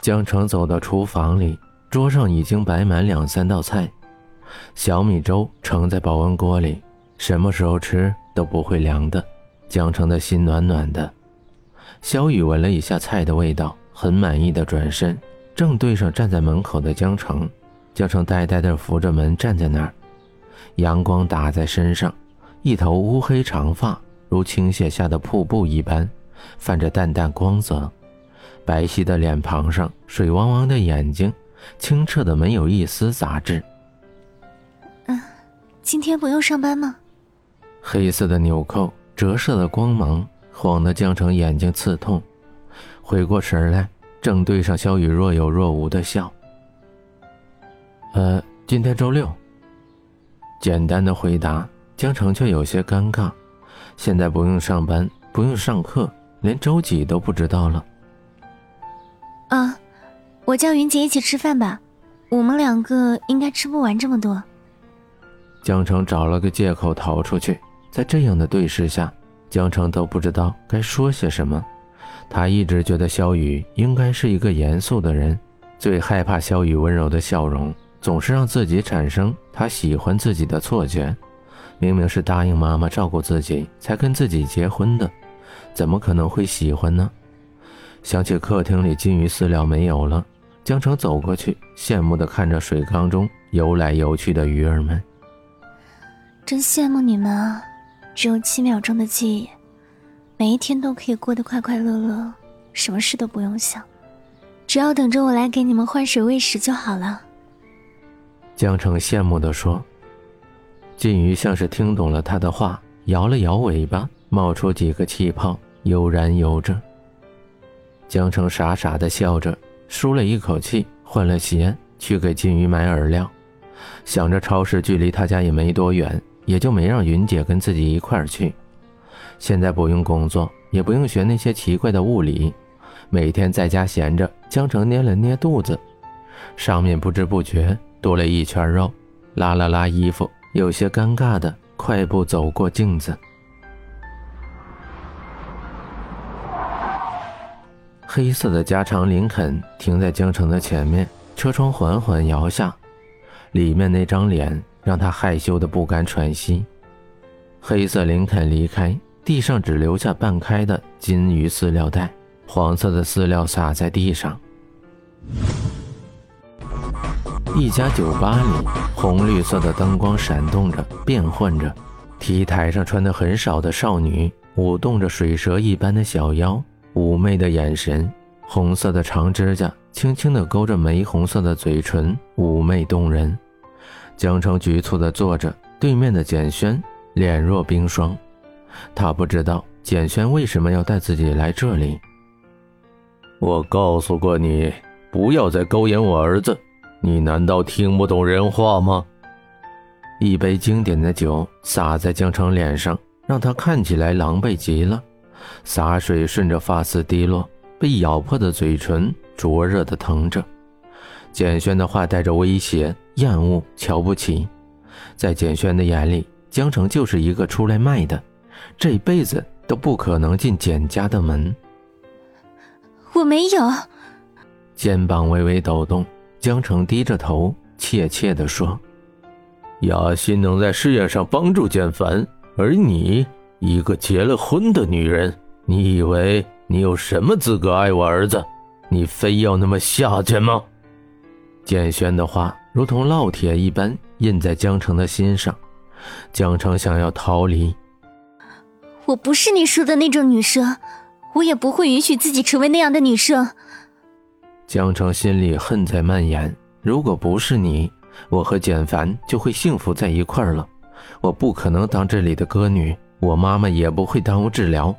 江城走到厨房里，桌上已经摆满两三道菜，小米粥盛在保温锅里，什么时候吃都不会凉的。江城的心暖暖的。小雨闻了一下菜的味道，很满意的转身，正对上站在门口的江城。江城呆呆地扶着门站在那儿，阳光打在身上，一头乌黑长发如倾泻下的瀑布一般，泛着淡淡光泽。白皙的脸庞上，水汪汪的眼睛，清澈的没有一丝杂质。嗯，今天不用上班吗？黑色的纽扣折射的光芒，晃得江城眼睛刺痛。回过神来，正对上萧雨若有若无的笑。呃，今天周六。简单的回答，江城却有些尴尬。现在不用上班，不用上课，连周几都不知道了。啊，我叫云姐一起吃饭吧，我们两个应该吃不完这么多。江城找了个借口逃出去，在这样的对视下，江城都不知道该说些什么。他一直觉得萧雨应该是一个严肃的人，最害怕萧雨温柔的笑容总是让自己产生他喜欢自己的错觉。明明是答应妈妈照顾自己才跟自己结婚的，怎么可能会喜欢呢？想起客厅里金鱼饲料没有了，江城走过去，羡慕地看着水缸中游来游去的鱼儿们。真羡慕你们啊！只有七秒钟的记忆，每一天都可以过得快快乐乐，什么事都不用想，只要等着我来给你们换水喂食就好了。江城羡慕地说。金鱼像是听懂了他的话，摇了摇尾巴，冒出几个气泡，悠然游着。江城傻傻的笑着，舒了一口气，换了鞋去给金鱼买饵料。想着超市距离他家也没多远，也就没让云姐跟自己一块儿去。现在不用工作，也不用学那些奇怪的物理，每天在家闲着。江城捏了捏肚子，上面不知不觉多了一圈肉，拉了拉衣服，有些尴尬的快步走过镜子。黑色的加长林肯停在江城的前面，车窗缓缓摇下，里面那张脸让他害羞的不敢喘息。黑色林肯离开，地上只留下半开的金鱼饲料袋，黄色的饲料洒在地上。一家酒吧里，红绿色的灯光闪动着，变换着，T 台上穿的很少的少女舞动着水蛇一般的小腰。妩媚的眼神，红色的长指甲轻轻地勾着玫红色的嘴唇，妩媚动人。江城局促地坐着，对面的简轩脸若冰霜。他不知道简轩为什么要带自己来这里。我告诉过你，不要再勾引我儿子，你难道听不懂人话吗？一杯经典的酒洒在江城脸上，让他看起来狼狈极了。洒水顺着发丝滴落，被咬破的嘴唇灼热的疼着。简轩的话带着威胁、厌恶、瞧不起，在简轩的眼里，江城就是一个出来卖的，这辈子都不可能进简家的门。我没有。肩膀微微抖动，江城低着头，怯怯地说：“雅欣能在事业上帮助简凡，而你……”一个结了婚的女人，你以为你有什么资格爱我儿子？你非要那么下贱吗？简轩的话如同烙铁一般印在江城的心上，江城想要逃离。我不是你说的那种女生，我也不会允许自己成为那样的女生。江城心里恨在蔓延。如果不是你，我和简凡就会幸福在一块儿了。我不可能当这里的歌女。我妈妈也不会耽误治疗，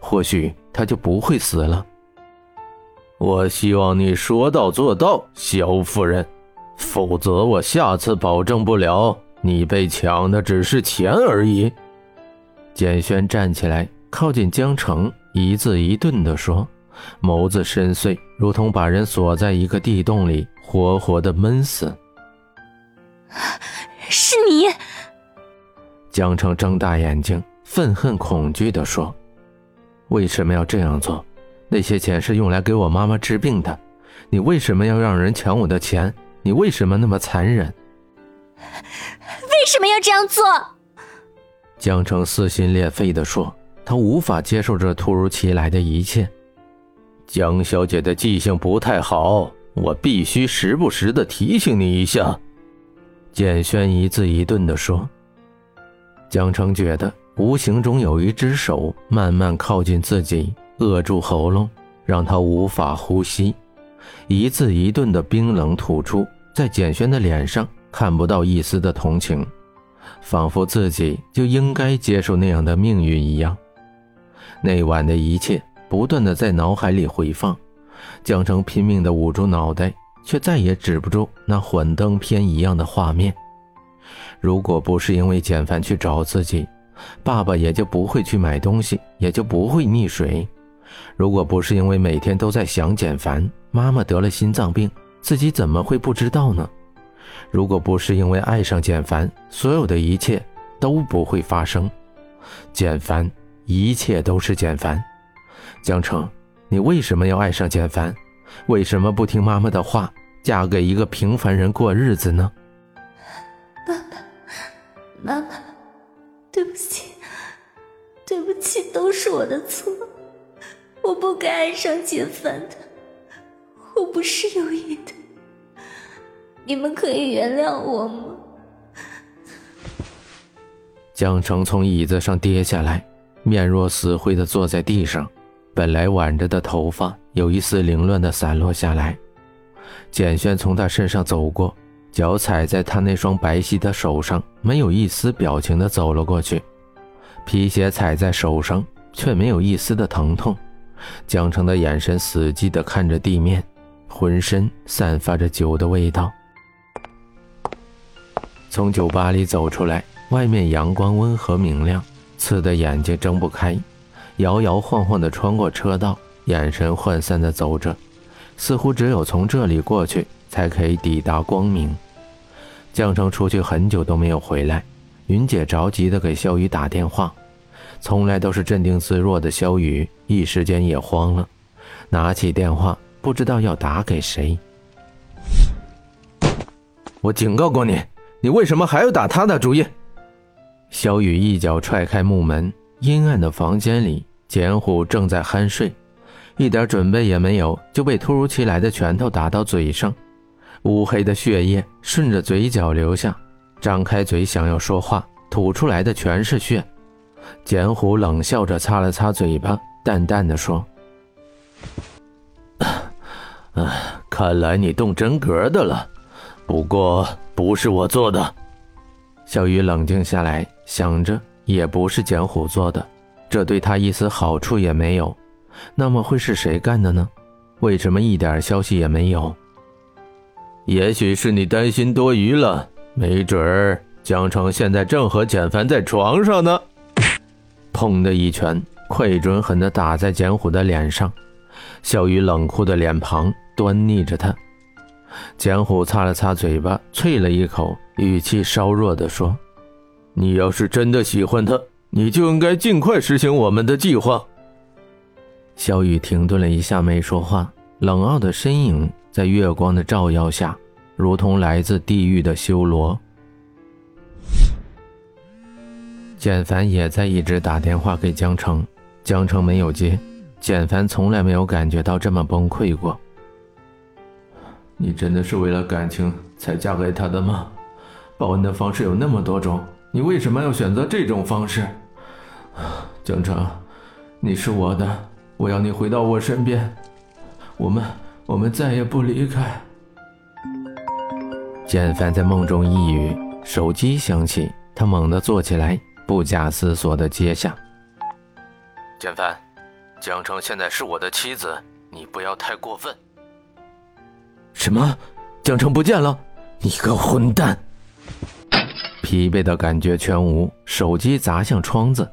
或许她就不会死了。我希望你说到做到，肖夫人，否则我下次保证不了你被抢的只是钱而已。简轩站起来，靠近江城，一字一顿地说，眸子深邃，如同把人锁在一个地洞里，活活的闷死。是你？江城睁大眼睛。愤恨、恐惧地说：“为什么要这样做？那些钱是用来给我妈妈治病的，你为什么要让人抢我的钱？你为什么那么残忍？为什么要这样做？江城撕心裂肺地说：“他无法接受这突如其来的一切。”江小姐的记性不太好，我必须时不时的提醒你一下。”简轩一字一顿地说。江城觉得无形中有一只手慢慢靠近自己，扼住喉咙，让他无法呼吸。一字一顿的冰冷吐出，在简轩的脸上看不到一丝的同情，仿佛自己就应该接受那样的命运一样。那晚的一切不断的在脑海里回放，江城拼命的捂住脑袋，却再也止不住那幻灯片一样的画面。如果不是因为简凡去找自己，爸爸也就不会去买东西，也就不会溺水。如果不是因为每天都在想简凡，妈妈得了心脏病，自己怎么会不知道呢？如果不是因为爱上简凡，所有的一切都不会发生。简凡，一切都是简凡。江城，你为什么要爱上简凡？为什么不听妈妈的话，嫁给一个平凡人过日子呢？我的错。我不该爱上简凡的，我不是有意的。你们可以原谅我吗？江城从椅子上跌下来，面若死灰的坐在地上，本来挽着的头发有一丝凌乱的散落下来。简轩从他身上走过，脚踩在他那双白皙的手上，没有一丝表情的走了过去。皮鞋踩在手上，却没有一丝的疼痛。江城的眼神死寂地看着地面，浑身散发着酒的味道。从酒吧里走出来，外面阳光温和明亮，刺得眼睛睁不开。摇摇晃晃地穿过车道，眼神涣散地走着，似乎只有从这里过去，才可以抵达光明。江城出去很久都没有回来，云姐着急地给肖雨打电话。从来都是镇定自若的萧雨，一时间也慌了，拿起电话，不知道要打给谁。我警告过你，你为什么还要打他的主意？萧雨一脚踹开木门，阴暗的房间里，简虎正在酣睡，一点准备也没有，就被突如其来的拳头打到嘴上，乌黑的血液顺着嘴角流下，张开嘴想要说话，吐出来的全是血。简虎冷笑着擦了擦嘴巴，淡淡的说：“啊，看来你动真格的了，不过不是我做的。”小雨冷静下来，想着也不是简虎做的，这对他一丝好处也没有。那么会是谁干的呢？为什么一点消息也没有？也许是你担心多余了，没准儿江城现在正和简凡在床上呢。砰的一拳，快准狠地打在简虎的脸上。小雨冷酷的脸庞端睨着他。简虎擦了擦嘴巴，啐了一口，语气稍弱地说：“你要是真的喜欢他，你就应该尽快实行我们的计划。”小雨停顿了一下，没说话。冷傲的身影在月光的照耀下，如同来自地狱的修罗。简凡也在一直打电话给江城，江城没有接。简凡从来没有感觉到这么崩溃过。你真的是为了感情才嫁给他的吗？报恩的方式有那么多种，你为什么要选择这种方式？江城，你是我的，我要你回到我身边，我们我们再也不离开。简凡在梦中呓语，手机响起，他猛地坐起来。不假思索地接下。简凡，江城现在是我的妻子，你不要太过分。什么？江城不见了？你个混蛋！疲惫的感觉全无，手机砸向窗子，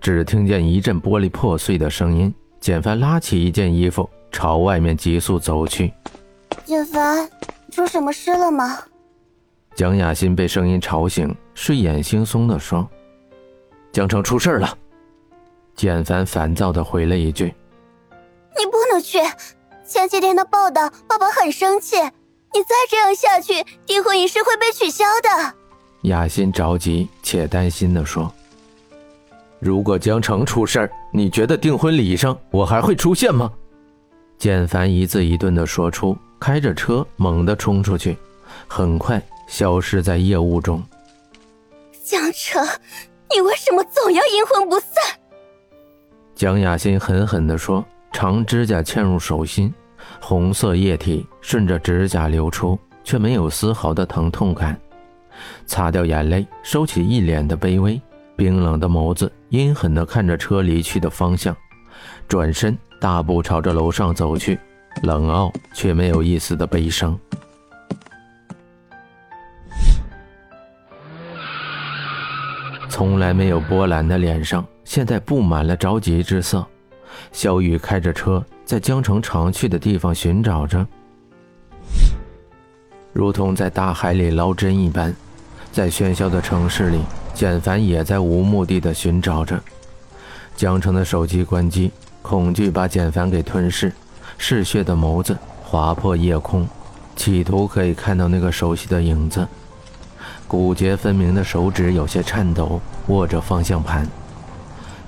只听见一阵玻璃破碎的声音。简凡拉起一件衣服，朝外面急速走去。简凡，出什么事了吗？蒋雅欣被声音吵醒，睡眼惺忪地说。江城出事了，简凡烦躁的回了一句：“你不能去，前几天的报道，爸爸很生气。你再这样下去，订婚仪式会被取消的。雅欣着急且担心的说：“如果江城出事儿，你觉得订婚礼上我还会出现吗？”简凡一字一顿的说出，开着车猛地冲出去，很快消失在夜雾中。江城，你为什么总要阴魂不散？江雅欣狠狠地说，长指甲嵌入手心。红色液体顺着指甲流出，却没有丝毫的疼痛感。擦掉眼泪，收起一脸的卑微，冰冷的眸子阴狠地看着车离去的方向，转身大步朝着楼上走去，冷傲却没有一丝的悲伤。从来没有波澜的脸上，现在布满了着急之色。小雨开着车。在江城常去的地方寻找着，如同在大海里捞针一般。在喧嚣的城市里，简凡也在无目的的寻找着。江城的手机关机，恐惧把简凡给吞噬，嗜血的眸子划破夜空，企图可以看到那个熟悉的影子。骨节分明的手指有些颤抖，握着方向盘。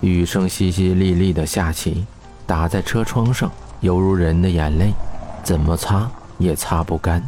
雨声淅淅沥沥的下起。打在车窗上，犹如人的眼泪，怎么擦也擦不干。